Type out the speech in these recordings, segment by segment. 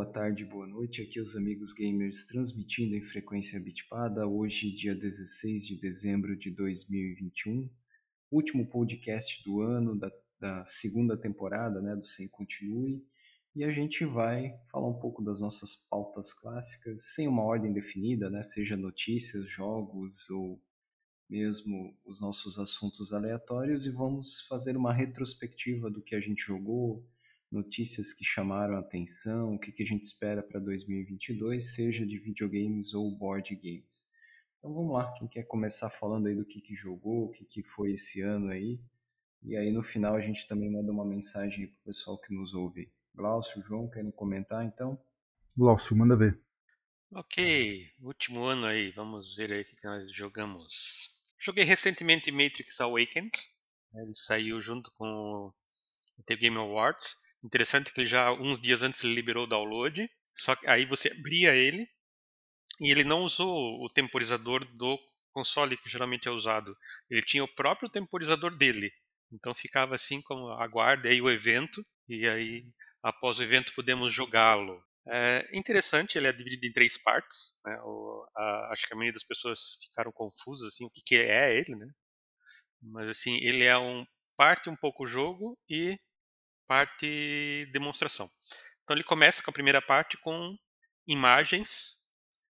boa tarde, boa noite. Aqui é os amigos gamers transmitindo em frequência bitpada. Hoje, dia 16 de dezembro de 2021, último podcast do ano, da, da segunda temporada né, do Sem Continue. E a gente vai falar um pouco das nossas pautas clássicas, sem uma ordem definida, né, seja notícias, jogos ou mesmo os nossos assuntos aleatórios, e vamos fazer uma retrospectiva do que a gente jogou notícias que chamaram a atenção, o que, que a gente espera para 2022, seja de videogames ou board games. Então vamos lá, quem quer começar falando aí do que, que jogou, o que, que foi esse ano aí, e aí no final a gente também manda uma mensagem para o pessoal que nos ouve. Glaucio, João, querem comentar então? Glaucio, manda ver. Ok, último ano aí, vamos ver aí o que nós jogamos. Joguei recentemente Matrix Awakens, ele saiu junto com o The Game Awards. Interessante que ele já uns dias antes ele liberou o download, só que aí você abria ele e ele não usou o temporizador do console que geralmente é usado. Ele tinha o próprio temporizador dele. Então ficava assim como aguarde aí o evento e aí após o evento podemos jogá-lo. É interessante, ele é dividido em três partes. Né? O, a, acho que a maioria das pessoas ficaram confusas assim o que, que é ele, né? Mas assim ele é um parte um pouco jogo e parte demonstração. Então ele começa com a primeira parte com imagens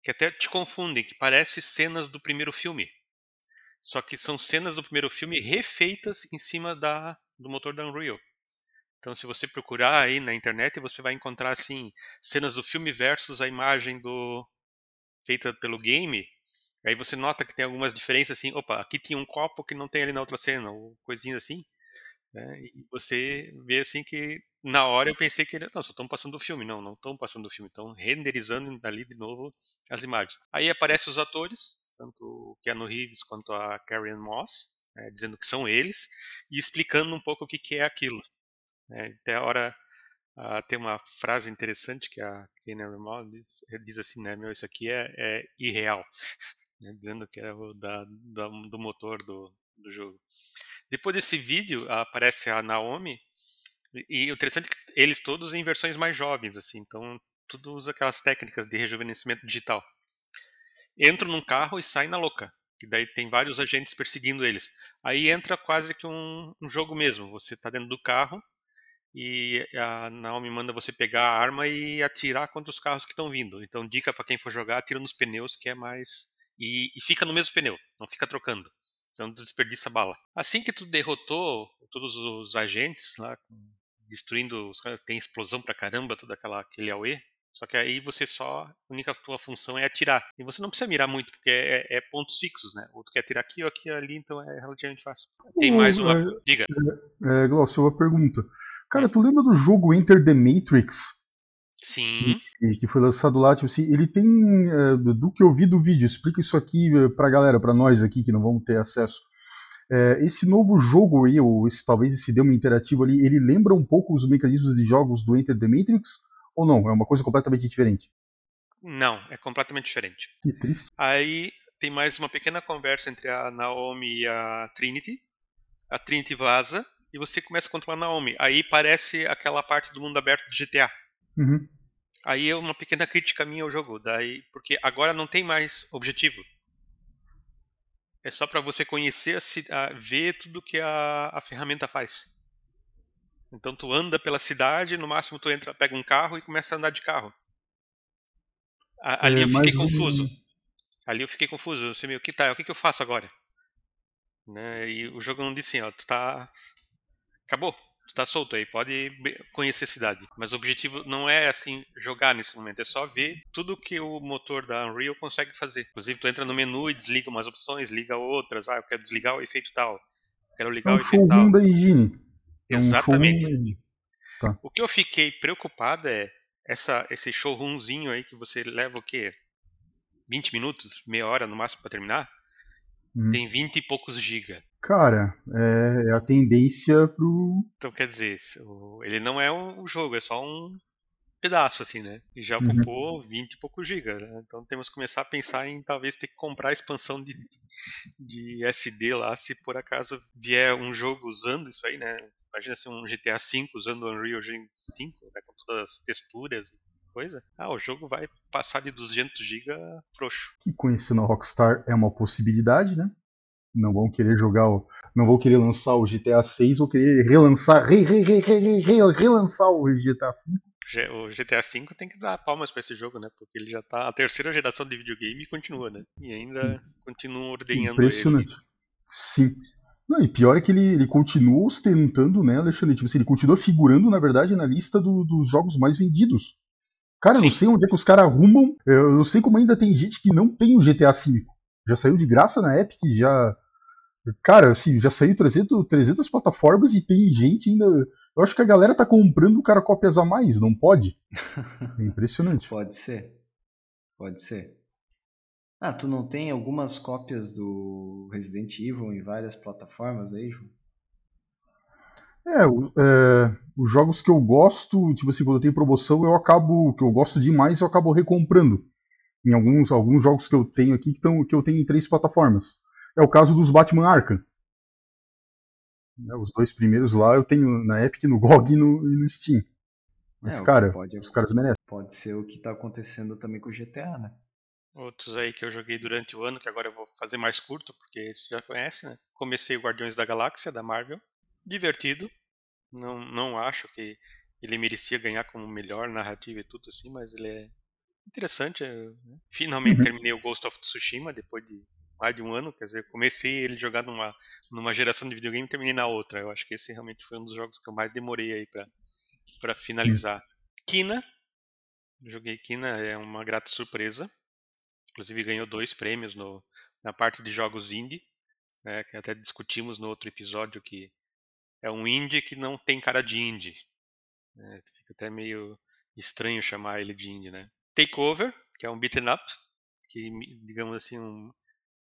que até te confundem, que parecem cenas do primeiro filme. Só que são cenas do primeiro filme refeitas em cima da, do motor da Unreal. Então, se você procurar aí na internet, você vai encontrar assim cenas do filme versus a imagem do feita pelo game. Aí você nota que tem algumas diferenças assim. Opa, aqui tinha um copo que não tem ali na outra cena, ou coisinhas assim. Né? E você vê assim que na hora eu pensei que não, só estão passando o filme, não, não estão passando o filme, estão renderizando ali de novo as imagens. Aí aparecem os atores, tanto o Keanu Reeves quanto a Carrie Moss, né, dizendo que são eles e explicando um pouco o que, que é aquilo. Né? Até a hora uh, tem uma frase interessante que a Keanu Moss diz, diz assim, né, meu, isso aqui é, é irreal, né, dizendo que é o da, da, do motor do, do jogo. Depois desse vídeo aparece a Naomi e o interessante é que eles todos em versões mais jovens, assim, então tudo usa aquelas técnicas de rejuvenescimento digital. Entram num carro e saem na louca, que daí tem vários agentes perseguindo eles. Aí entra quase que um, um jogo mesmo. Você está dentro do carro e a Naomi manda você pegar a arma e atirar contra os carros que estão vindo. Então, dica para quem for jogar, atira nos pneus, que é mais. E, e, fica no mesmo pneu, não fica trocando. Então, desperdiça bala. Assim que tu derrotou todos os agentes lá, destruindo os caras, tem explosão pra caramba, toda aquela aquele AOE. Só que aí você só, a única tua função é atirar. E você não precisa mirar muito, porque é, é pontos fixos, né? Ou tu quer atirar aqui ou aqui ali, então é relativamente fácil. Tem mais uma. É, Diga. É, é, Glaucio, uma pergunta. Cara, tu lembra do jogo Enter the Matrix? Sim. Que, que foi lançado lá, tipo assim, ele tem. É, do que eu vi do vídeo, explica isso aqui é, pra galera, pra nós aqui que não vamos ter acesso. É, esse novo jogo aí, ou esse, talvez esse demo interativo ali, ele lembra um pouco os mecanismos de jogos do Enter the Matrix? Ou não? É uma coisa completamente diferente? Não, é completamente diferente. Que triste. Aí tem mais uma pequena conversa entre a Naomi e a Trinity. A Trinity vaza e você começa a controlar a Naomi. Aí parece aquela parte do mundo aberto de GTA. Uhum. Aí é uma pequena crítica minha ao jogo, daí porque agora não tem mais objetivo. É só para você conhecer, a, a, ver tudo que a, a ferramenta faz. Então tu anda pela cidade, no máximo tu entra, pega um carro e começa a andar de carro. A, ali é, eu fiquei confuso. Ali eu fiquei confuso. Eu sei, meu, que tá, o que, que eu faço agora? Né? E o jogo não disse assim, ó, tu tá. Acabou está solto aí, pode conhecer a cidade. Mas o objetivo não é assim jogar nesse momento, é só ver tudo que o motor da Unreal consegue fazer. Inclusive, tu entra no menu e desliga umas opções, liga outras. Ah, eu quero desligar o efeito tal. Quero ligar é um o efeito tal. da. É Exatamente. Um tá. O que eu fiquei preocupado é essa, esse showroomzinho aí que você leva o quê? 20 minutos, meia hora no máximo para terminar. Hum. Tem 20 e poucos giga. Cara, é, é, a tendência pro. Então quer dizer, ele não é um jogo, é só um pedaço, assim, né? E já uhum. ocupou uhum. 20 e poucos gigas, né? Então temos que começar a pensar em talvez ter que comprar a expansão de, de SD lá, se por acaso vier um jogo usando isso aí, né? Imagina ser um GTA V usando o Unreal Engine 5, né? Com todas as texturas. Coisa, ah, o jogo vai passar de 200 GB frouxo. Que conhecendo a Rockstar é uma possibilidade, né? Não vão querer jogar o, não vou querer lançar o GTA 6, vou querer relançar, re, re, re, re, re, relançar o GTA 5. O GTA V tem que dar palmas para esse jogo, né? Porque ele já tá. A terceira geração de videogame continua, né? E ainda continuam ordenhando Impressionante. Ele. Sim. Não, e pior é que ele, ele continua ostentando, né, Alexandre? Tipo, assim, ele continua figurando, na verdade, na lista do, dos jogos mais vendidos. Cara, Sim. não sei onde é que os caras arrumam. Eu não sei como ainda tem gente que não tem o GTA V. Já saiu de graça na Epic, já. Cara, assim, já saiu 300, 300 plataformas e tem gente ainda. Eu acho que a galera tá comprando o cara cópias a mais, não pode? É impressionante. pode ser. Pode ser. Ah, tu não tem algumas cópias do Resident Evil em várias plataformas aí, João? É, é, os jogos que eu gosto, tipo assim, quando tem promoção, eu acabo, que eu gosto demais, eu acabo recomprando. Em alguns, alguns jogos que eu tenho aqui que, tão, que eu tenho em três plataformas. É o caso dos Batman Arkham. É, os dois primeiros lá eu tenho na Epic, no GOG e no, e no Steam. Mas, é, cara, pode, os caras merecem. Pode ser o que tá acontecendo também com o GTA, né? Outros aí que eu joguei durante o ano, que agora eu vou fazer mais curto, porque você já conhece, né? Comecei o Guardiões da Galáxia, da Marvel. Divertido. Não, não acho que ele merecia ganhar como melhor narrativa e tudo assim, mas ele é interessante. Né? Finalmente uhum. terminei o Ghost of Tsushima depois de mais de um ano. Quer dizer, comecei ele jogar numa, numa geração de videogame e terminei na outra. Eu acho que esse realmente foi um dos jogos que eu mais demorei aí pra, pra finalizar. Uhum. Kina. Joguei Kina, é uma grata surpresa. Inclusive ganhou dois prêmios no, na parte de jogos indie, né, que até discutimos no outro episódio que é um indie que não tem cara de indie. Né, fica até meio estranho chamar ele de indie, né? Takeover, que é um beaten up, que digamos assim, um,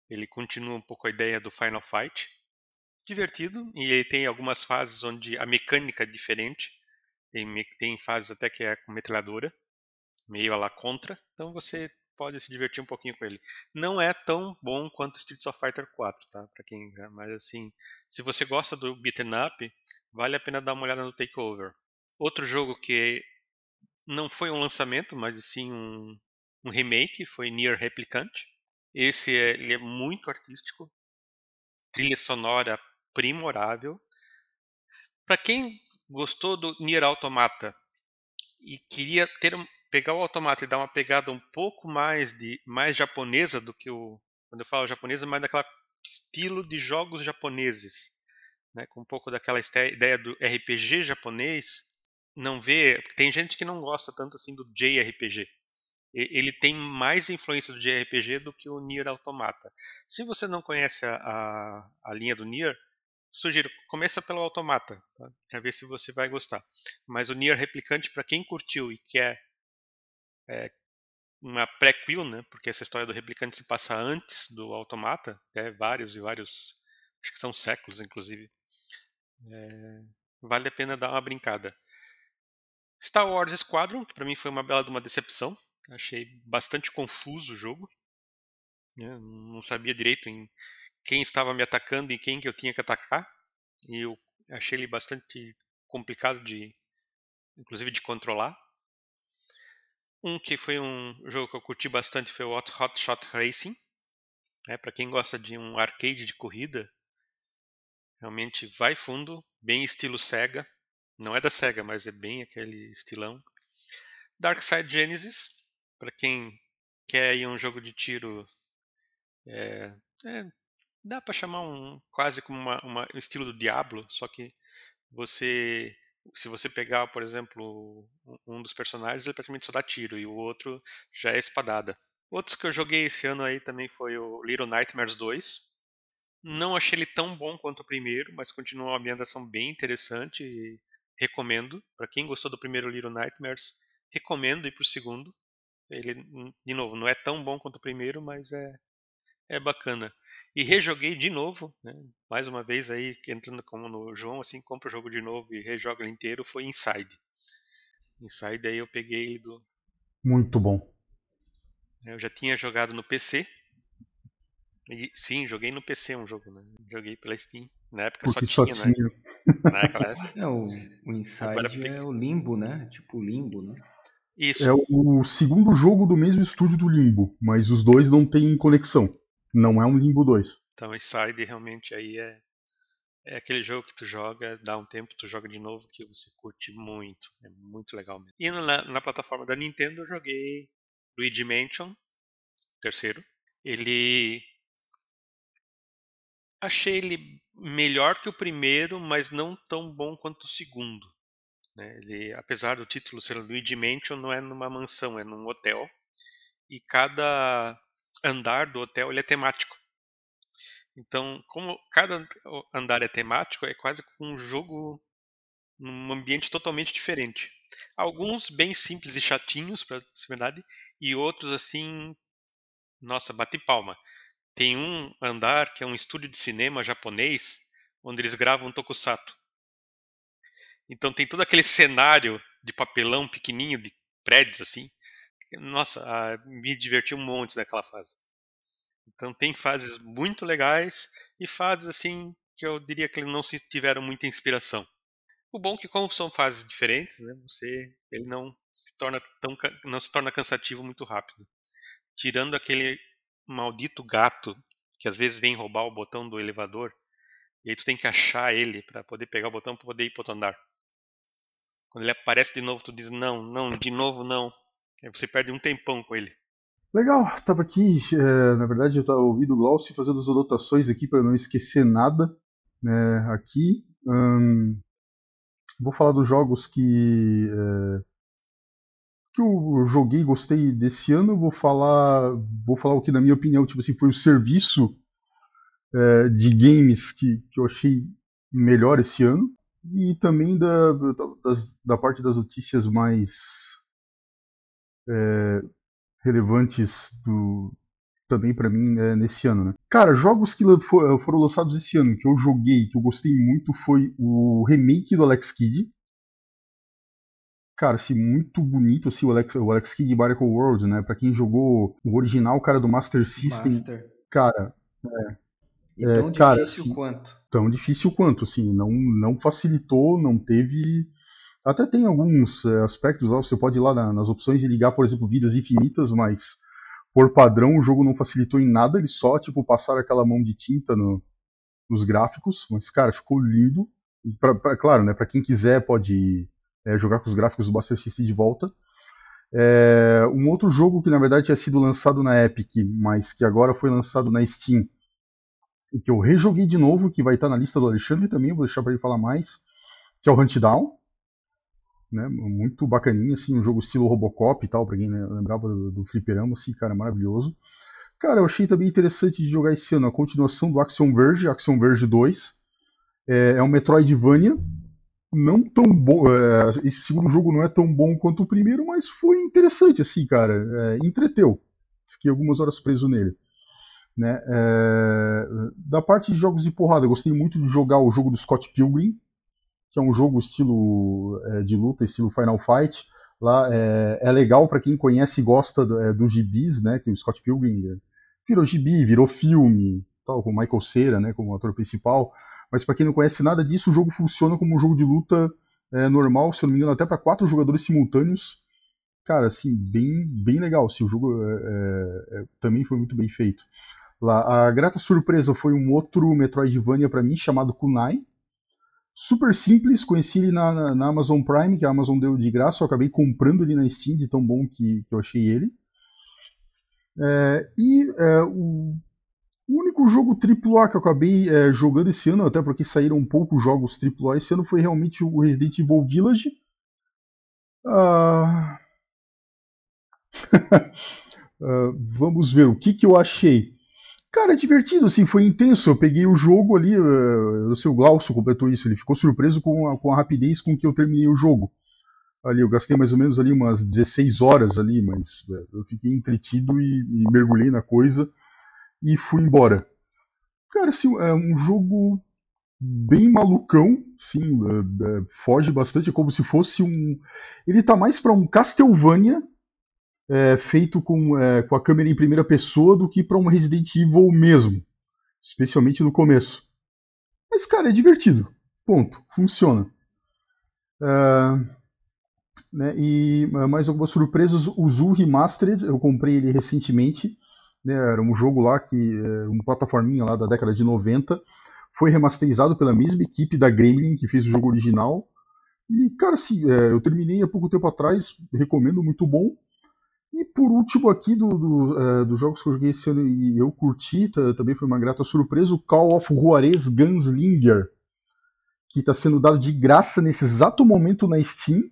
ele continua um pouco a ideia do Final Fight. Divertido, e ele tem algumas fases onde a mecânica é diferente. Tem, tem fases até que é com metralhadora, meio a la contra. Então você pode se divertir um pouquinho com ele. Não é tão bom quanto Streets of Fighter 4, tá? Para quem, mas assim, se você gosta do beaten up, vale a pena dar uma olhada no Takeover. Outro jogo que não foi um lançamento, mas sim um, um remake, foi Nier Replicant. Esse é, ele é muito artístico, trilha sonora primorável. Para quem gostou do Nier Automata e queria ter pegar o automata e dar uma pegada um pouco mais de mais japonesa do que o quando eu falo japonesa, mais daquela estilo de jogos japoneses, né, com um pouco daquela ideia do RPG japonês, não vê, tem gente que não gosta tanto assim do JRPG. Ele tem mais influência do JRPG do que o Nier Automata. Se você não conhece a, a, a linha do Nier, sugiro, começa pelo Automata, tá? para ver se você vai gostar. Mas o Nier Replicante, para quem curtiu e quer é, uma prequel, né? Porque essa história do replicante se passa antes do Automata, até vários e vários, acho que são séculos, inclusive. É, vale a pena dar uma brincada. Star Wars Squadron, que para mim foi uma bela de uma decepção. Achei bastante confuso o jogo. Né? Não sabia direito em quem estava me atacando e quem que eu tinha que atacar. E eu achei ele bastante complicado de, inclusive, de controlar. Um que foi um jogo que eu curti bastante foi o Hot, Hot Shot Racing. É, para quem gosta de um arcade de corrida, realmente vai fundo, bem estilo Sega. Não é da Sega, mas é bem aquele estilão. Dark Side Genesis, para quem quer aí um jogo de tiro, é, é, dá para chamar um quase como uma, uma, um estilo do Diablo, só que você se você pegar, por exemplo, um dos personagens, ele praticamente só dá tiro e o outro já é espadada. Outros que eu joguei esse ano aí também foi o Little Nightmares 2. Não achei ele tão bom quanto o primeiro, mas continua uma ambientação bem interessante e recomendo. Para quem gostou do primeiro Little Nightmares, recomendo ir pro segundo. Ele, de novo, não é tão bom quanto o primeiro, mas é, é bacana. E rejoguei de novo, né? mais uma vez aí, entrando como no João, assim, compra o jogo de novo e rejoga ele inteiro, foi Inside. Inside aí eu peguei ele do... Muito bom. Eu já tinha jogado no PC. E, sim, joguei no PC um jogo, né? Joguei pela Steam. Na época Porque só tinha, só tinha. né? Naquela época. É, o, o Inside é o limbo, né? Tipo limbo, né? Isso. É o segundo jogo do mesmo estúdio do Limbo, mas os dois não têm conexão. Não é um Limbo 2. Então, Inside realmente aí é, é aquele jogo que tu joga, dá um tempo, tu joga de novo, que você curte muito. É muito legal mesmo. E na, na plataforma da Nintendo eu joguei Luigi Mansion, terceiro. Ele. Achei ele melhor que o primeiro, mas não tão bom quanto o segundo. Né? Ele, apesar do título ser Luigi Mansion, não é numa mansão, é num hotel. E cada andar do hotel ele é temático. Então, como cada andar é temático, é quase um jogo num ambiente totalmente diferente. Alguns bem simples e chatinhos, para ser verdade, e outros assim, nossa, bate palma. Tem um andar que é um estúdio de cinema japonês, onde eles gravam tokusatsu. Então tem todo aquele cenário de papelão pequenininho, de prédios assim. Nossa, me diverti um monte naquela fase. Então tem fases muito legais e fases assim que eu diria que não se tiveram muita inspiração. O bom é que como são fases diferentes, né, você ele não se torna tão não se torna cansativo muito rápido. Tirando aquele maldito gato que às vezes vem roubar o botão do elevador e aí tu tem que achar ele para poder pegar o botão para poder ir para outro andar. Quando ele aparece de novo, tu diz não, não, de novo não. Aí você perde um tempão com ele. Legal, tava aqui, é, na verdade eu tava ouvindo o Glaucio fazendo as anotações aqui para não esquecer nada, né, aqui. Hum, vou falar dos jogos que é, que eu joguei, gostei desse ano. Vou falar, vou falar o que na minha opinião, tipo assim, foi o serviço é, de games que, que eu achei melhor esse ano e também da, da, da parte das notícias mais é, relevantes do também para mim é, nesse ano, né? Cara, jogos que foram lançados esse ano que eu joguei, que eu gostei muito foi o remake do Alex Kidd. Cara, assim, muito bonito assim, o Alex, o Alex Kidd Miracle World, né? Para quem jogou o original, cara do Master System, Master. cara, é, e tão é, difícil cara, assim, quanto? Tão difícil quanto, assim, não, não facilitou, não teve. Até tem alguns é, aspectos lá, você pode ir lá na, nas opções e ligar, por exemplo, vidas infinitas, mas por padrão o jogo não facilitou em nada, ele só, tipo, passaram aquela mão de tinta no, nos gráficos, mas, cara, ficou lindo. Pra, pra, claro, né, pra quem quiser pode é, jogar com os gráficos do Buster System de volta. É, um outro jogo que na verdade tinha sido lançado na Epic, mas que agora foi lançado na Steam, e que eu rejoguei de novo, que vai estar na lista do Alexandre também, vou deixar para ele falar mais, que é o Hunt Down. Né, muito bacaninha, assim, um jogo estilo Robocop e tal, pra quem né, lembrava do, do Fliperama, assim, cara, maravilhoso. Cara, eu achei também interessante de jogar esse ano a continuação do Action Verge, Action Verge 2. É, é um Metroidvania, não tão bom. É, esse segundo jogo não é tão bom quanto o primeiro, mas foi interessante, assim, cara. É, entreteu. Fiquei algumas horas preso nele. Né? É, da parte de jogos de porrada, gostei muito de jogar o jogo do Scott Pilgrim, que é um jogo estilo é, de luta, estilo Final Fight. Lá é, é legal para quem conhece e gosta do, é, dos gibis, né? Que o Scott Pilgrim virou gibi, virou filme, tal, com Michael Cera, né? Como ator principal. Mas para quem não conhece nada disso, o jogo funciona como um jogo de luta é, normal, se eu não me engano, até para quatro jogadores simultâneos. Cara, assim, bem, bem legal. Assim, o jogo é, também foi muito bem feito lá. A grata surpresa foi um outro Metroidvania para mim chamado Kunai. Super simples, conheci ele na, na, na, Amazon Prime, que a Amazon deu de graça, eu acabei comprando ele na Steam, de tão bom que, que eu achei ele. É, e é, o, único jogo AAA que eu acabei é, jogando esse ano, até porque saíram poucos jogos AAA esse ano, foi realmente o Resident Evil Village. Ah... uh, vamos ver o que, que eu achei. Cara, é divertido, assim, foi intenso. Eu peguei o jogo ali, uh, o seu Glaucio completou isso, ele ficou surpreso com a, com a rapidez com que eu terminei o jogo. Ali, eu gastei mais ou menos ali umas 16 horas ali, mas uh, eu fiquei entretido e, e, mergulhei na coisa e fui embora. Cara, assim, é um jogo bem malucão, sim, uh, foge bastante, é como se fosse um... Ele tá mais para um Castlevania é, feito com, é, com a câmera em primeira pessoa do que para um Resident Evil mesmo, especialmente no começo. Mas, cara, é divertido. Ponto. Funciona. É, né? E mais algumas surpresas. O Zoo Remastered, eu comprei ele recentemente. Né? Era um jogo lá que. É, uma plataforminha lá da década de 90. Foi remasterizado pela mesma equipe da Gremlin que fez o jogo original. E, cara, assim, é, eu terminei há pouco tempo atrás, recomendo, muito bom. E por último aqui do, é, dos jogos que eu joguei esse ano e eu curti, também foi uma grata surpresa, o Call of Juarez Gunslinger, que está sendo dado de graça nesse exato momento na Steam.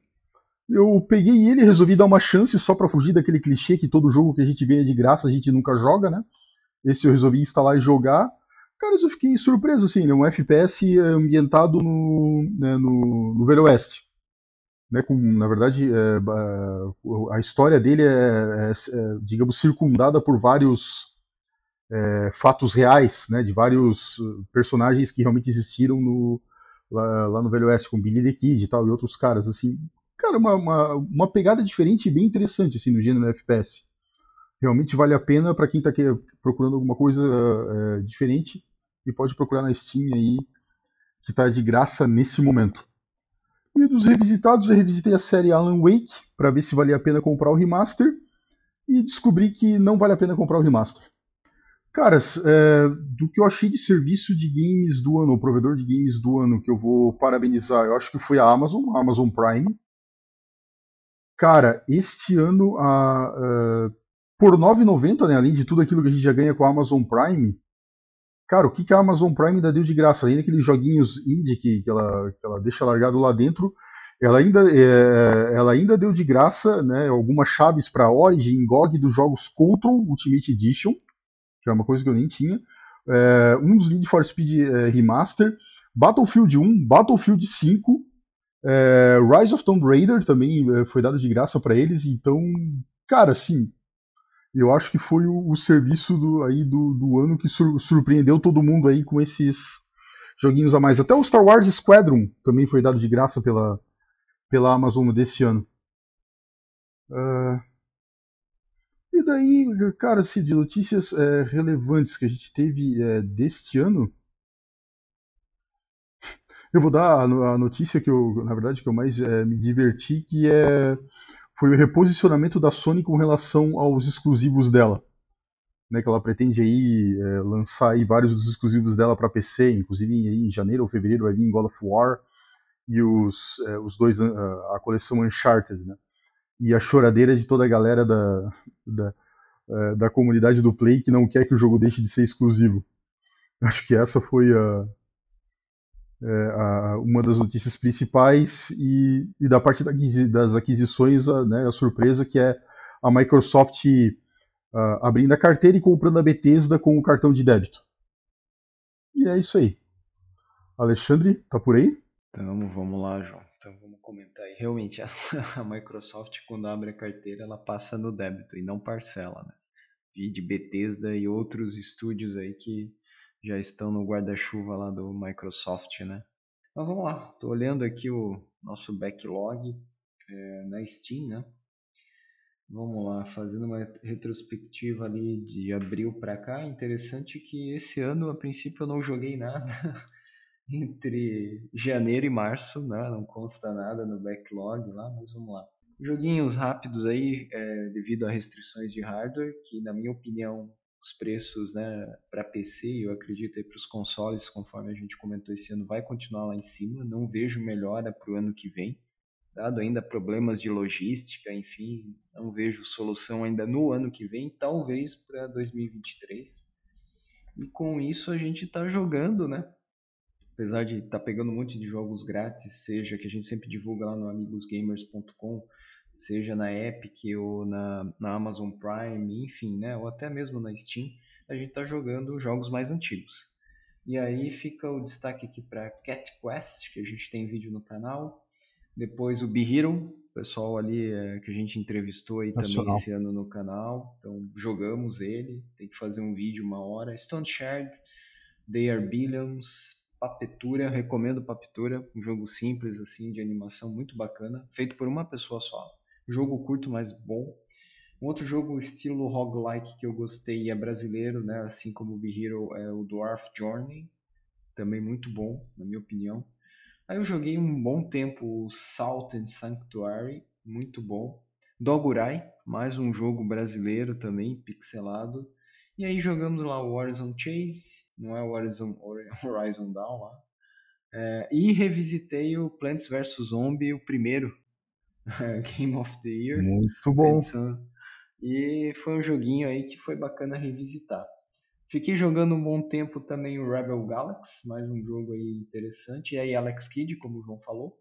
Eu peguei ele e resolvi dar uma chance só para fugir daquele clichê que todo jogo que a gente ganha de graça a gente nunca joga, né? Esse eu resolvi instalar e jogar. Cara, eu fiquei surpreso, assim, é um FPS ambientado no, né, no, no Velho Oeste. Né, com, na verdade, é, a história dele é, é, é, digamos, circundada por vários é, fatos reais, né, de vários personagens que realmente existiram no, lá, lá, no Velho Oeste, com Billy the Kid e tal, e outros caras, assim cara, uma, uma, uma pegada diferente e bem interessante assim, no gênero FPS. Realmente vale a pena para quem está procurando alguma coisa é, diferente e pode procurar na Steam aí, que está de graça nesse momento. E dos revisitados, eu revisitei a série Alan Wake para ver se valia a pena comprar o remaster e descobri que não vale a pena comprar o remaster. Caras, é, do que eu achei de serviço de games do ano, o provedor de games do ano que eu vou parabenizar, eu acho que foi a Amazon, a Amazon Prime. Cara, este ano, a, a, por R$ 9,90, né, além de tudo aquilo que a gente já ganha com a Amazon Prime, cara, o que, que a Amazon Prime ainda deu de graça? Além daqueles joguinhos indie que, que, ela, que ela deixa largado lá dentro, ela ainda, é, ela ainda deu de graça né, algumas chaves para Origin, GOG dos jogos Control Ultimate Edition, que é uma coisa que eu nem tinha, é, um dos Need for Speed é, Remaster, Battlefield 1, Battlefield 5, é, Rise of Tomb Raider também é, foi dado de graça para eles, então, cara, assim, eu acho que foi o, o serviço do, aí do, do ano que sur, surpreendeu todo mundo aí com esses joguinhos a mais. Até o Star Wars Squadron também foi dado de graça pela, pela Amazon desse ano. Uh, e daí, cara, assim, de notícias é, relevantes que a gente teve é, deste ano, eu vou dar a notícia que eu, na verdade, que eu mais é, me diverti, que é foi o reposicionamento da Sony com relação aos exclusivos dela. Né, que ela pretende aí é, lançar aí vários dos exclusivos dela para PC, inclusive aí em janeiro ou fevereiro vai vir God of War e os, é, os dois a, a coleção Uncharted, né? E a choradeira de toda a galera da, da, é, da comunidade do Play que não quer que o jogo deixe de ser exclusivo. Acho que essa foi a, é, a, uma das notícias principais e, e da parte das aquisições, a, né, a surpresa que é a Microsoft uh, abrindo a carteira e comprando a Bethesda com o cartão de débito. E é isso aí. Alexandre, tá por aí? Então, vamos lá, João. Então, vamos comentar aí. Realmente, a, a Microsoft, quando abre a carteira, ela passa no débito e não parcela, né? E de Bethesda e outros estúdios aí que já estão no guarda-chuva lá do Microsoft, né? Mas vamos lá, estou olhando aqui o nosso backlog é, na Steam, né? Vamos lá, fazendo uma retrospectiva ali de abril para cá. Interessante que esse ano, a princípio, eu não joguei nada entre janeiro e março, né? Não consta nada no backlog lá, mas vamos lá. Joguinhos rápidos aí, é, devido a restrições de hardware, que na minha opinião os preços né, para PC, eu acredito para os consoles, conforme a gente comentou esse ano, vai continuar lá em cima. Não vejo melhora para o ano que vem, dado ainda problemas de logística, enfim, não vejo solução ainda no ano que vem, talvez para 2023. E com isso a gente está jogando, né? Apesar de estar tá pegando um monte de jogos grátis, seja que a gente sempre divulga lá no amigosgamers.com, seja na Epic ou na, na Amazon Prime, enfim, né, ou até mesmo na Steam, a gente está jogando jogos mais antigos. E aí fica o destaque aqui para Cat Quest, que a gente tem vídeo no canal. Depois o Be Hero, pessoal ali é, que a gente entrevistou aí Nacional. também esse ano no canal. Então jogamos ele, tem que fazer um vídeo uma hora. Stone Shard, They Are Billions, Papetura, recomendo Papetura, um jogo simples assim de animação muito bacana, feito por uma pessoa só. Jogo curto, mas bom. Um outro jogo estilo roguelike que eu gostei é brasileiro, né? assim como o Be Hero, é o Dwarf Journey. Também muito bom, na minha opinião. Aí eu joguei um bom tempo o Salt and Sanctuary, muito bom. Dogurai, mais um jogo brasileiro também, pixelado. E aí jogamos lá o Horizon Chase, não é o Horizon, Horizon Down lá. É, e revisitei o Plants vs Zombie, o primeiro Game of the Year. Muito bom. Edição. E foi um joguinho aí que foi bacana revisitar. Fiquei jogando um bom tempo também o Rebel Galaxy, mais um jogo aí interessante. E aí Alex Kidd, como o João falou.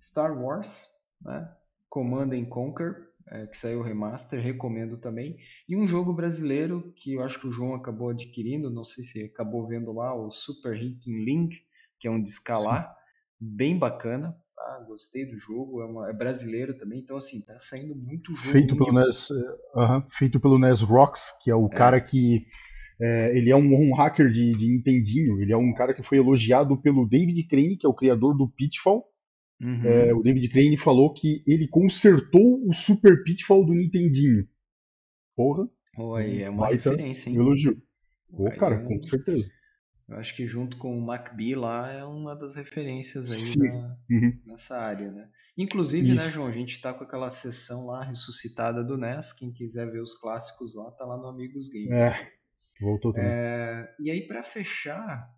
Star Wars, né? Command and Conquer, é, que saiu remaster, recomendo também. E um jogo brasileiro que eu acho que o João acabou adquirindo, não sei se acabou vendo lá, o Super Ranking Link, que é um de escalar, bem bacana. Ah, gostei do jogo, é, uma, é, brasileiro também, então assim, tá saindo muito jogo. Feito pelo, NES, uh -huh, feito pelo NES Rocks, que é o é. cara que. É, ele é um, um hacker de, de Nintendinho, ele é um cara que foi elogiado pelo David Crane, que é o criador do Pitfall, Uhum. É, o David Crane falou que ele consertou o Super Pitfall do Nintendinho. Porra. Oi, é uma referência, hein? Elogio. Pô, cara, com certeza. Eu acho que junto com o MacBee lá é uma das referências aí da, uhum. nessa área, né? Inclusive, né, Isso. né, João, a gente tá com aquela sessão lá ressuscitada do NES. Quem quiser ver os clássicos lá, tá lá no Amigos Game. É, voltou também. É, e aí, para fechar,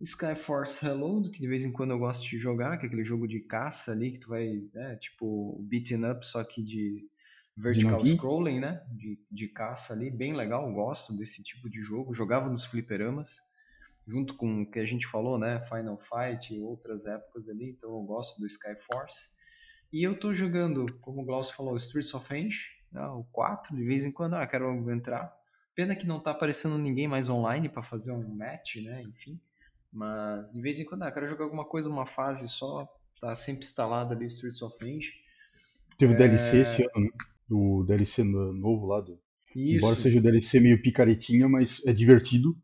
Skyforce Reload, que de vez em quando eu gosto de jogar, que é aquele jogo de caça ali, que tu vai, né, tipo, beating up, só que de vertical de scrolling, né, de, de caça ali, bem legal, gosto desse tipo de jogo, jogava nos fliperamas, junto com o que a gente falou, né, Final Fight e outras épocas ali, então eu gosto do Skyforce. E eu tô jogando, como o Glaucio falou, Streets of Rage, né, o 4, de vez em quando, ah, quero entrar. Pena que não tá aparecendo ninguém mais online para fazer um match, né, enfim. Mas de vez em quando, ah, quero jogar alguma coisa, uma fase só, tá sempre instalado ali Streets of Rage. Teve o é... DLC esse ano, né? O DLC novo lá do. Isso. Embora seja o DLC meio picaretinha, mas é divertido.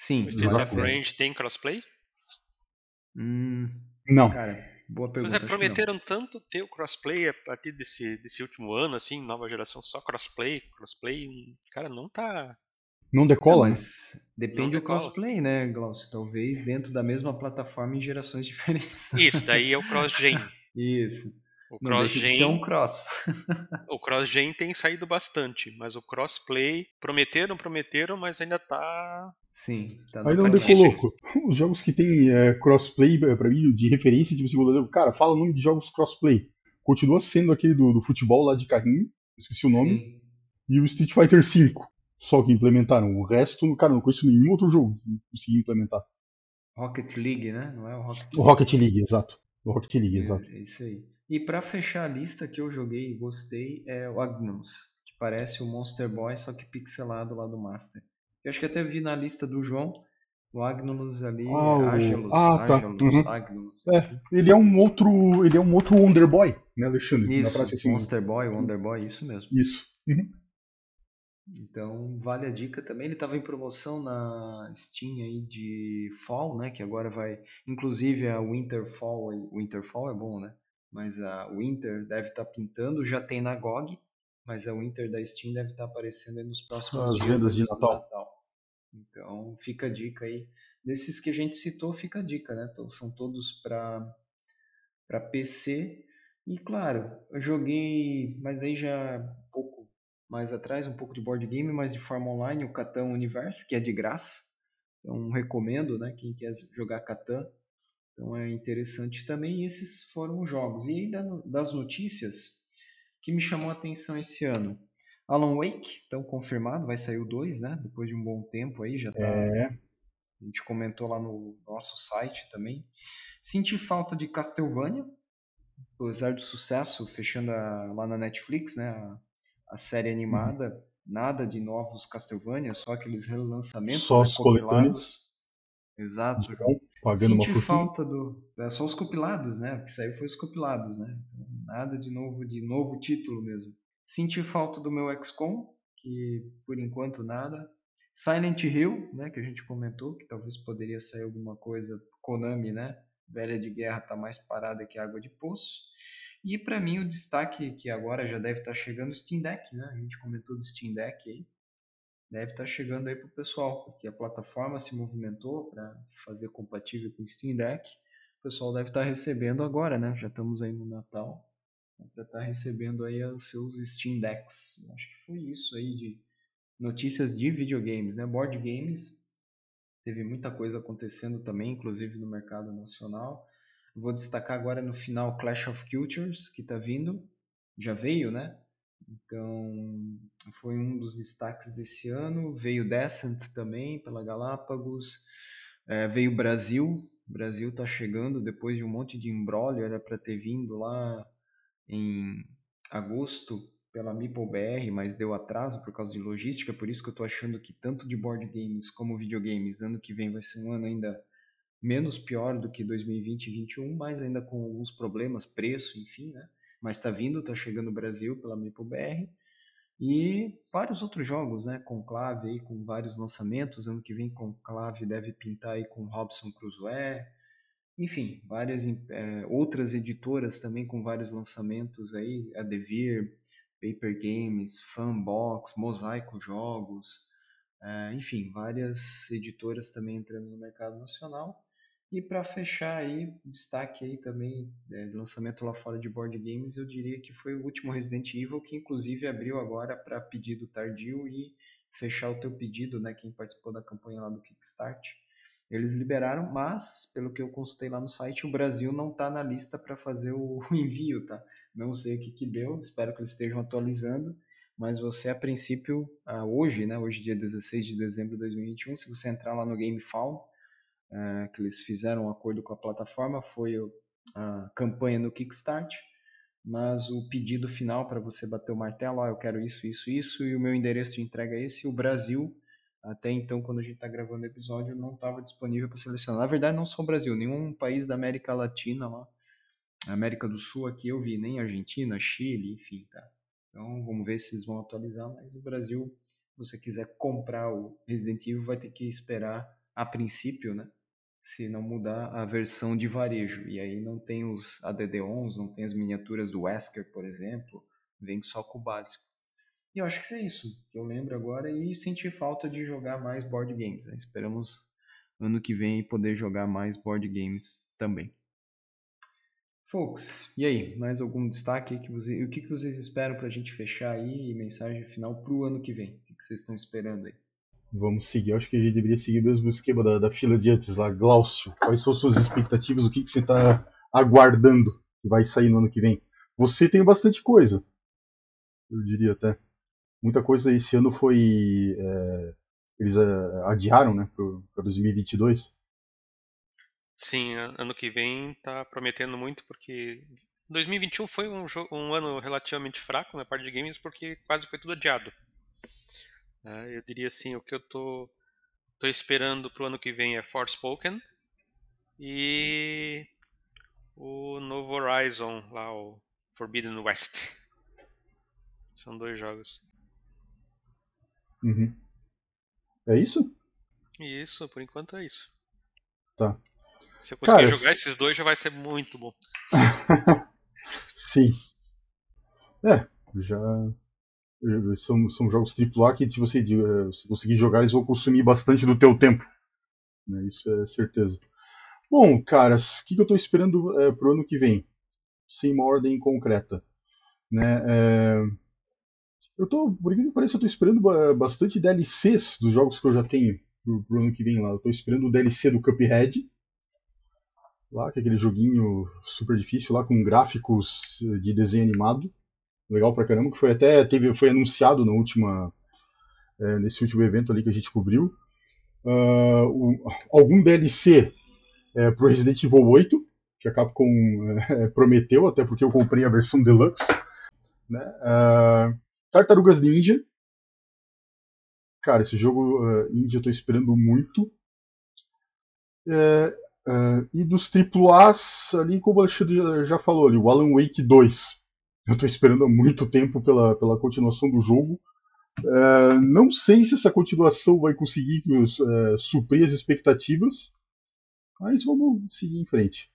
Sim. O Streets of Rage tem crossplay? Hum, não. Cara, boa pergunta. Mas é, prometeram tanto ter o crossplay a partir desse, desse último ano, assim, nova geração, só crossplay, crossplay. Cara, não tá. Não decola? Não, mas depende do cosplay, né, Glaucio? Talvez dentro da mesma plataforma em gerações diferentes. Isso, daí é o cross-gen. Isso. O cross-gen. é um cross. o cross-gen tem saído bastante, mas o crossplay prometeram, prometeram, mas ainda tá. Sim, tá Aí não decolou. Os jogos que tem é, crossplay, é, pra mim, de referência, tipo assim, cara, fala o nome de jogos crossplay. Continua sendo aquele do, do futebol lá de carrinho, esqueci o nome. Sim. E o Street Fighter V só que implementaram. O resto, cara, não conheço nenhum outro jogo que conseguiu implementar. Rocket League, né? Não é o Rocket League. O Rocket League, exato. O Rocket League, é, exato. É isso aí. E para fechar a lista que eu joguei e gostei é o Agnus, que parece o Monster Boy, só que pixelado lá do Master. Eu acho que até vi na lista do João, o Agnus ali, ah, o... Angelus, ah, tá. Uhum. Agnus. É, ele é um outro, ele é um outro Wonder Boy, né, Alexandre? Isso, assim, Monster Boy, Wonder Boy, isso mesmo. Isso. Uhum. Então, vale a dica também. Ele estava em promoção na Steam aí de Fall, né? Que agora vai. Inclusive a Winter Fall. Winter Fall é bom, né? Mas a Winter deve estar tá pintando. Já tem na GOG. Mas a Winter da Steam deve estar tá aparecendo nos próximos As dias vendas de Natal. Natal. Então, fica a dica aí. Desses que a gente citou, fica a dica, né? Então, são todos para PC. E claro, eu joguei, mas aí já um pouco mais atrás, um pouco de board game, mas de forma online, o Catan Universe, que é de graça. Então recomendo, né, quem quer jogar Catan. Então é interessante também. E esses foram os jogos. E aí das notícias que me chamou a atenção esse ano. Alan Wake, então confirmado, vai sair o 2, né? Depois de um bom tempo aí, já tá. É. A gente comentou lá no nosso site também. Senti falta de Castlevania, apesar do sucesso, fechando a, lá na Netflix, né? A, a série animada, uhum. nada de novos Castlevania, só aqueles relançamentos só né, os compilados. Exato. Pagando Senti falta do. É só os compilados, né? O que saiu foi os compilados, né? Então, nada de novo, de novo título mesmo. Senti falta do meu XCOM, que por enquanto nada. Silent Hill, né? Que a gente comentou, que talvez poderia sair alguma coisa. Konami, né? Velha de guerra tá mais parada que água de poço. E para mim o destaque que agora já deve estar tá chegando o Steam Deck, né? A gente comentou do Steam Deck aí. Deve estar tá chegando aí para o pessoal, porque a plataforma se movimentou para fazer compatível com o Steam Deck. O pessoal deve estar tá recebendo agora, né? Já estamos aí no Natal. para estar tá recebendo aí os seus Steam Decks. Acho que foi isso aí de notícias de videogames, né? Board games, teve muita coisa acontecendo também, inclusive no mercado nacional. Vou destacar agora no final Clash of Cultures, que está vindo, já veio, né? Então, foi um dos destaques desse ano. Veio Descent também, pela Galápagos. É, veio Brasil. O Brasil está chegando depois de um monte de embrólio. Era para ter vindo lá em agosto pela MeepleBR, mas deu atraso por causa de logística. Por isso que eu estou achando que tanto de board games como videogames, ano que vem vai ser um ano ainda menos pior do que 2020 e 2021, mas ainda com alguns problemas, preço, enfim, né? Mas está vindo, está chegando no Brasil pela MeepleBR. E vários outros jogos, né? Conclave aí com vários lançamentos. Ano que vem Conclave deve pintar aí com Robson Crusoe. Enfim, várias é, outras editoras também com vários lançamentos aí. A Devir, Paper Games, Fanbox, Mosaico Jogos. É, enfim, várias editoras também entrando no mercado nacional. E para fechar aí, destaque aí também, é, lançamento lá fora de board games, eu diria que foi o último Resident Evil, que inclusive abriu agora para pedido tardio e fechar o teu pedido, né, quem participou da campanha lá do Kickstart. Eles liberaram, mas, pelo que eu consultei lá no site, o Brasil não está na lista para fazer o envio, tá? Não sei o que, que deu, espero que eles estejam atualizando, mas você, a princípio, ah, hoje, né, hoje dia 16 de dezembro de 2021, se você entrar lá no GameFound, é, que eles fizeram um acordo com a plataforma foi a campanha no Kickstart, mas o pedido final para você bater o martelo, ó, eu quero isso, isso, isso, e o meu endereço de entrega é esse. O Brasil, até então, quando a gente está gravando o episódio, não estava disponível para selecionar. Na verdade, não só o Brasil, nenhum país da América Latina lá, América do Sul aqui eu vi, nem Argentina, Chile, enfim, tá. Então vamos ver se eles vão atualizar, mas o Brasil, se você quiser comprar o Resident Evil, vai ter que esperar a princípio, né? Se não mudar a versão de varejo. E aí não tem os ADD11, não tem as miniaturas do Wesker, por exemplo, vem só com o básico. E eu acho que é isso que eu lembro agora e senti falta de jogar mais board games. Né? Esperamos ano que vem poder jogar mais board games também. Folks, e aí, mais algum destaque que você, o que, vocês esperam para a gente fechar aí mensagem final para o ano que vem? O que vocês estão esperando aí? Vamos seguir. Acho que a gente deveria seguir o mesmo esquema da, da fila de antes lá. Glaucio, quais são suas expectativas? O que, que você está aguardando que vai sair no ano que vem? Você tem bastante coisa. Eu diria até. Muita coisa esse ano foi. É, eles é, adiaram, né, para 2022. Sim, ano que vem está prometendo muito porque 2021 foi um, um ano relativamente fraco na parte de games porque quase foi tudo adiado. É, eu diria assim, o que eu tô, tô esperando pro ano que vem é Forspoken e o novo Horizon, lá o Forbidden West. São dois jogos. Uhum. É isso? Isso, por enquanto é isso. Tá. Se eu conseguir Cara, jogar esses dois já vai ser muito bom. Sim. É, já são, são jogos AAA que tipo, você, eh, se conseguir jogar, eles vão consumir bastante do teu tempo. Né? Isso é certeza. Bom, caras, o que, que eu estou esperando é, pro ano que vem? Sem uma ordem concreta. Né? É... Eu tô, por que parece, eu tô esperando bastante DLCs dos jogos que eu já tenho pro, pro ano que vem lá. Eu tô esperando o DLC do Cuphead, lá, que é aquele joguinho super difícil lá com gráficos de desenho animado legal pra caramba, que foi até teve, foi anunciado no última, é, nesse último evento ali que a gente cobriu. Uh, o, algum DLC é, pro Resident Evil 8, que a Capcom é, prometeu, até porque eu comprei a versão Deluxe. Né? Uh, Tartarugas Ninja. Cara, esse jogo uh, indie eu tô esperando muito. É, uh, e dos AAAs, ali, como o Alexandre já falou, ali, o Alan Wake 2. Eu estou esperando há muito tempo pela, pela continuação do jogo. É, não sei se essa continuação vai conseguir é, suprir as expectativas, mas vamos seguir em frente.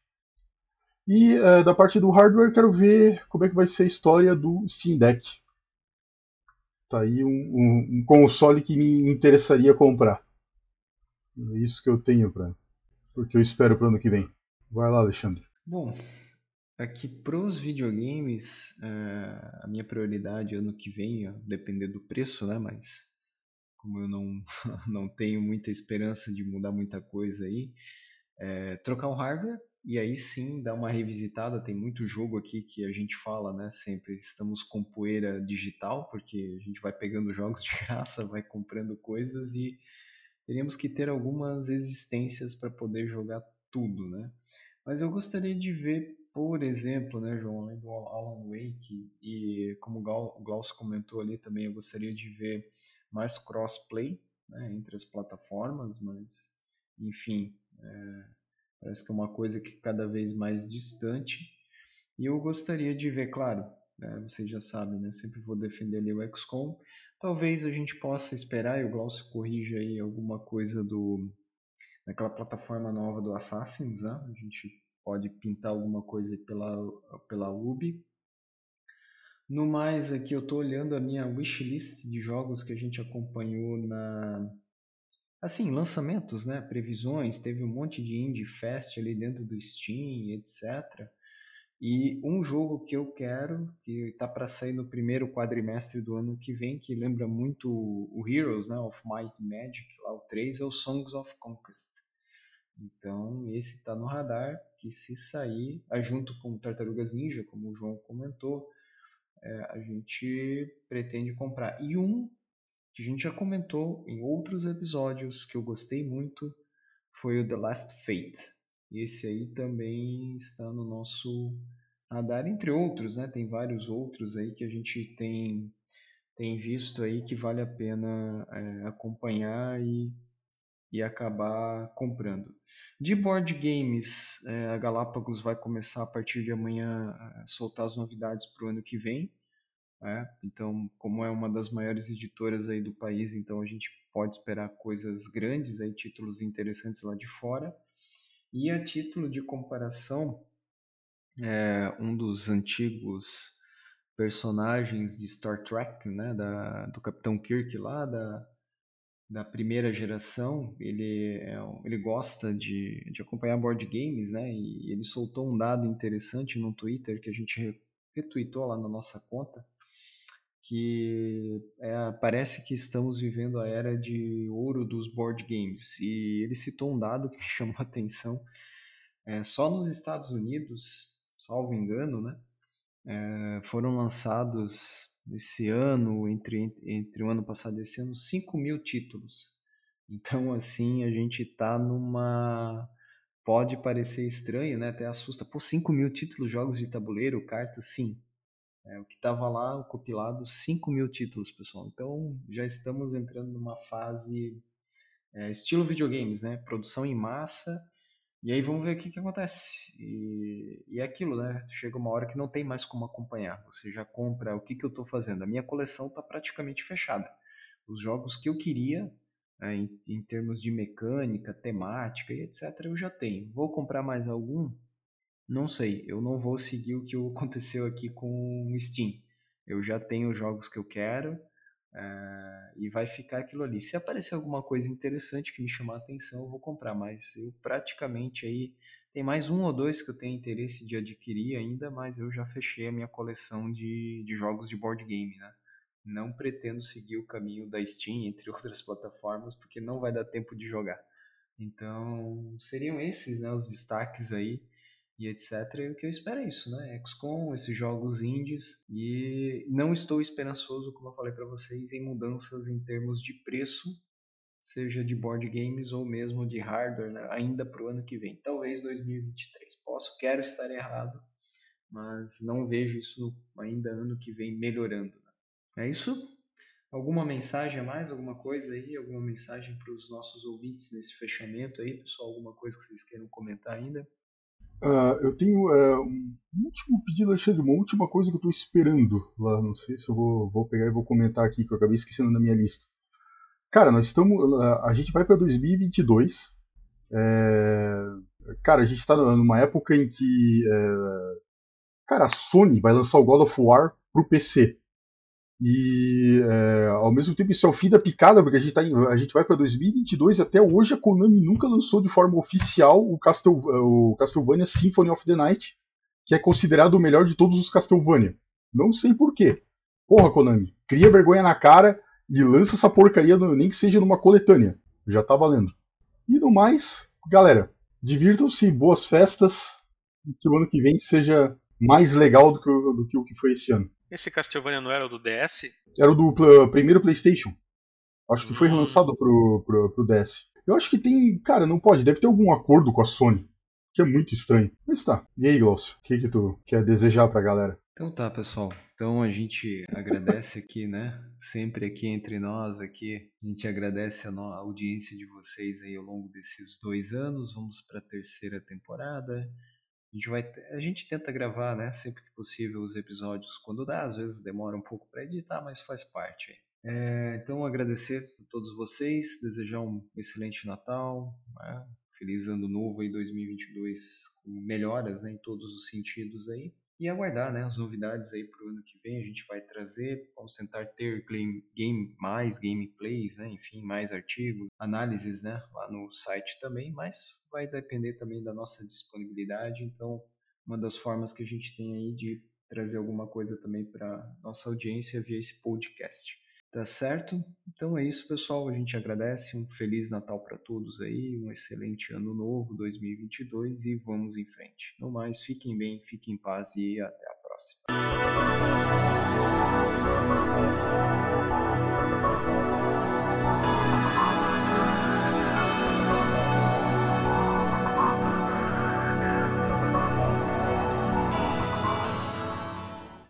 E é, da parte do hardware, quero ver como é que vai ser a história do Steam Deck. Tá aí um, um, um console que me interessaria comprar. É isso que eu tenho para, porque eu espero para o ano que vem. Vai lá, Alexandre. Bom, Aqui pros videogames, eh, a minha prioridade ano que vem, depender do preço, né? Mas como eu não, não tenho muita esperança de mudar muita coisa aí, é trocar o hardware e aí sim dar uma revisitada. Tem muito jogo aqui que a gente fala, né? Sempre estamos com poeira digital, porque a gente vai pegando jogos de graça, vai comprando coisas e teríamos que ter algumas existências para poder jogar tudo, né? Mas eu gostaria de ver, por exemplo, né, João, além do Alan Wake, e como o Glaucio comentou ali também, eu gostaria de ver mais crossplay né, entre as plataformas, mas, enfim, é, parece que é uma coisa que cada vez mais distante. E eu gostaria de ver, claro, né, vocês já sabem, né, sempre vou defender ali o XCOM, talvez a gente possa esperar, e o Glaucio corrija aí alguma coisa do naquela plataforma nova do Assassins, né? A gente pode pintar alguma coisa pela, pela Ubi. No mais, aqui eu estou olhando a minha wishlist de jogos que a gente acompanhou na. Assim, lançamentos, né? Previsões, teve um monte de Indie Fest ali dentro do Steam, etc. E um jogo que eu quero, que está para sair no primeiro quadrimestre do ano que vem, que lembra muito o Heroes, né, of Might and Magic, lá o 3, é o Songs of Conquest. Então, esse está no radar, que se sair, junto com Tartarugas Ninja, como o João comentou, é, a gente pretende comprar. E um que a gente já comentou em outros episódios, que eu gostei muito, foi o The Last Fate. Esse aí também está no nosso radar, entre outros, né? Tem vários outros aí que a gente tem, tem visto aí que vale a pena é, acompanhar e, e acabar comprando. De board games, é, a Galápagos vai começar a partir de amanhã a soltar as novidades para o ano que vem. É, então, como é uma das maiores editoras aí do país, então a gente pode esperar coisas grandes, aí, títulos interessantes lá de fora. E a título de comparação, é, um dos antigos personagens de Star Trek, né, da, do Capitão Kirk lá, da, da primeira geração, ele, é, ele gosta de, de acompanhar board games, né, e ele soltou um dado interessante no Twitter que a gente retweetou lá na nossa conta, que é, parece que estamos vivendo a era de ouro dos board games. E ele citou um dado que chamou a atenção. É, só nos Estados Unidos, salvo engano, né, é, foram lançados esse ano, entre, entre o ano passado e esse ano, 5 mil títulos. Então, assim, a gente está numa. Pode parecer estranho, né? Até assusta. Pô, 5 mil títulos, jogos de tabuleiro, cartas, sim. É, o que estava lá, o compilado, 5 mil títulos, pessoal. Então já estamos entrando numa fase é, estilo videogames, né? Produção em massa. E aí vamos ver o que, que acontece. E, e é aquilo, né? Chega uma hora que não tem mais como acompanhar. Você já compra o que, que eu estou fazendo. A minha coleção está praticamente fechada. Os jogos que eu queria, é, em, em termos de mecânica, temática e etc., eu já tenho. Vou comprar mais algum? Não sei, eu não vou seguir o que aconteceu aqui com o Steam. Eu já tenho os jogos que eu quero é, e vai ficar aquilo ali. Se aparecer alguma coisa interessante que me chamar a atenção, eu vou comprar, mas eu praticamente aí tem mais um ou dois que eu tenho interesse de adquirir ainda, mas eu já fechei a minha coleção de, de jogos de board game, né? Não pretendo seguir o caminho da Steam, entre outras plataformas, porque não vai dar tempo de jogar. Então, seriam esses né, os destaques aí e etc. E o que eu espero é isso, né? XCOM, esses jogos indies. E não estou esperançoso, como eu falei para vocês, em mudanças em termos de preço, seja de board games ou mesmo de hardware, né? ainda para o ano que vem. Talvez 2023. Posso, quero estar errado, mas não vejo isso ainda ano que vem melhorando. Né? É isso? Alguma mensagem a mais? Alguma coisa aí? Alguma mensagem para os nossos ouvintes nesse fechamento aí, pessoal? Alguma coisa que vocês queiram comentar ainda? Uh, eu tenho uh, um último pedido, Alexandre, uma última coisa que eu estou esperando lá. Não sei se eu vou, vou pegar e vou comentar aqui, que eu acabei esquecendo na minha lista. Cara, nós estamos. Uh, a gente vai para 2022. É, cara, a gente está numa época em que. É, cara, a Sony vai lançar o God of War pro PC. E é, ao mesmo tempo isso é o fim da picada, porque a gente, tá em, a gente vai para 2022 e até hoje a Konami nunca lançou de forma oficial o, Castel, o Castlevania Symphony of the Night, que é considerado o melhor de todos os Castlevania. Não sei porquê. Porra, Konami, cria vergonha na cara e lança essa porcaria, nem que seja numa coletânea. Já tá valendo. E no mais, galera, divirtam-se, boas festas, e que o ano que vem seja mais legal do que, do que o que foi esse ano. Esse Castlevania não era o do DS? Era o do pl primeiro PlayStation. Acho que foi hum. lançado pro, pro, pro DS. Eu acho que tem. Cara, não pode. Deve ter algum acordo com a Sony. Que é muito estranho. Mas tá. E aí, Glaucio? O que, que tu quer desejar pra galera? Então tá, pessoal. Então a gente agradece aqui, né? Sempre aqui entre nós aqui, a gente agradece a, a audiência de vocês aí ao longo desses dois anos. Vamos para a terceira temporada. A gente vai, a gente tenta gravar, né? Sempre que possível os episódios quando dá. Às vezes demora um pouco para editar, mas faz parte. É, então agradecer a todos vocês, desejar um excelente Natal, né? feliz ano novo aí 2022 com melhoras, né? Em todos os sentidos aí e aguardar né, as novidades aí para o ano que vem. A gente vai trazer, vamos tentar ter game, mais gameplays, né, enfim, mais artigos, análises né, lá no site também, mas vai depender também da nossa disponibilidade. Então, uma das formas que a gente tem aí de trazer alguma coisa também para nossa audiência via esse podcast. Tá certo? Então é isso, pessoal. A gente agradece. Um feliz Natal para todos aí, um excelente ano novo 2022 e vamos em frente. No mais, fiquem bem, fiquem em paz e até a próxima.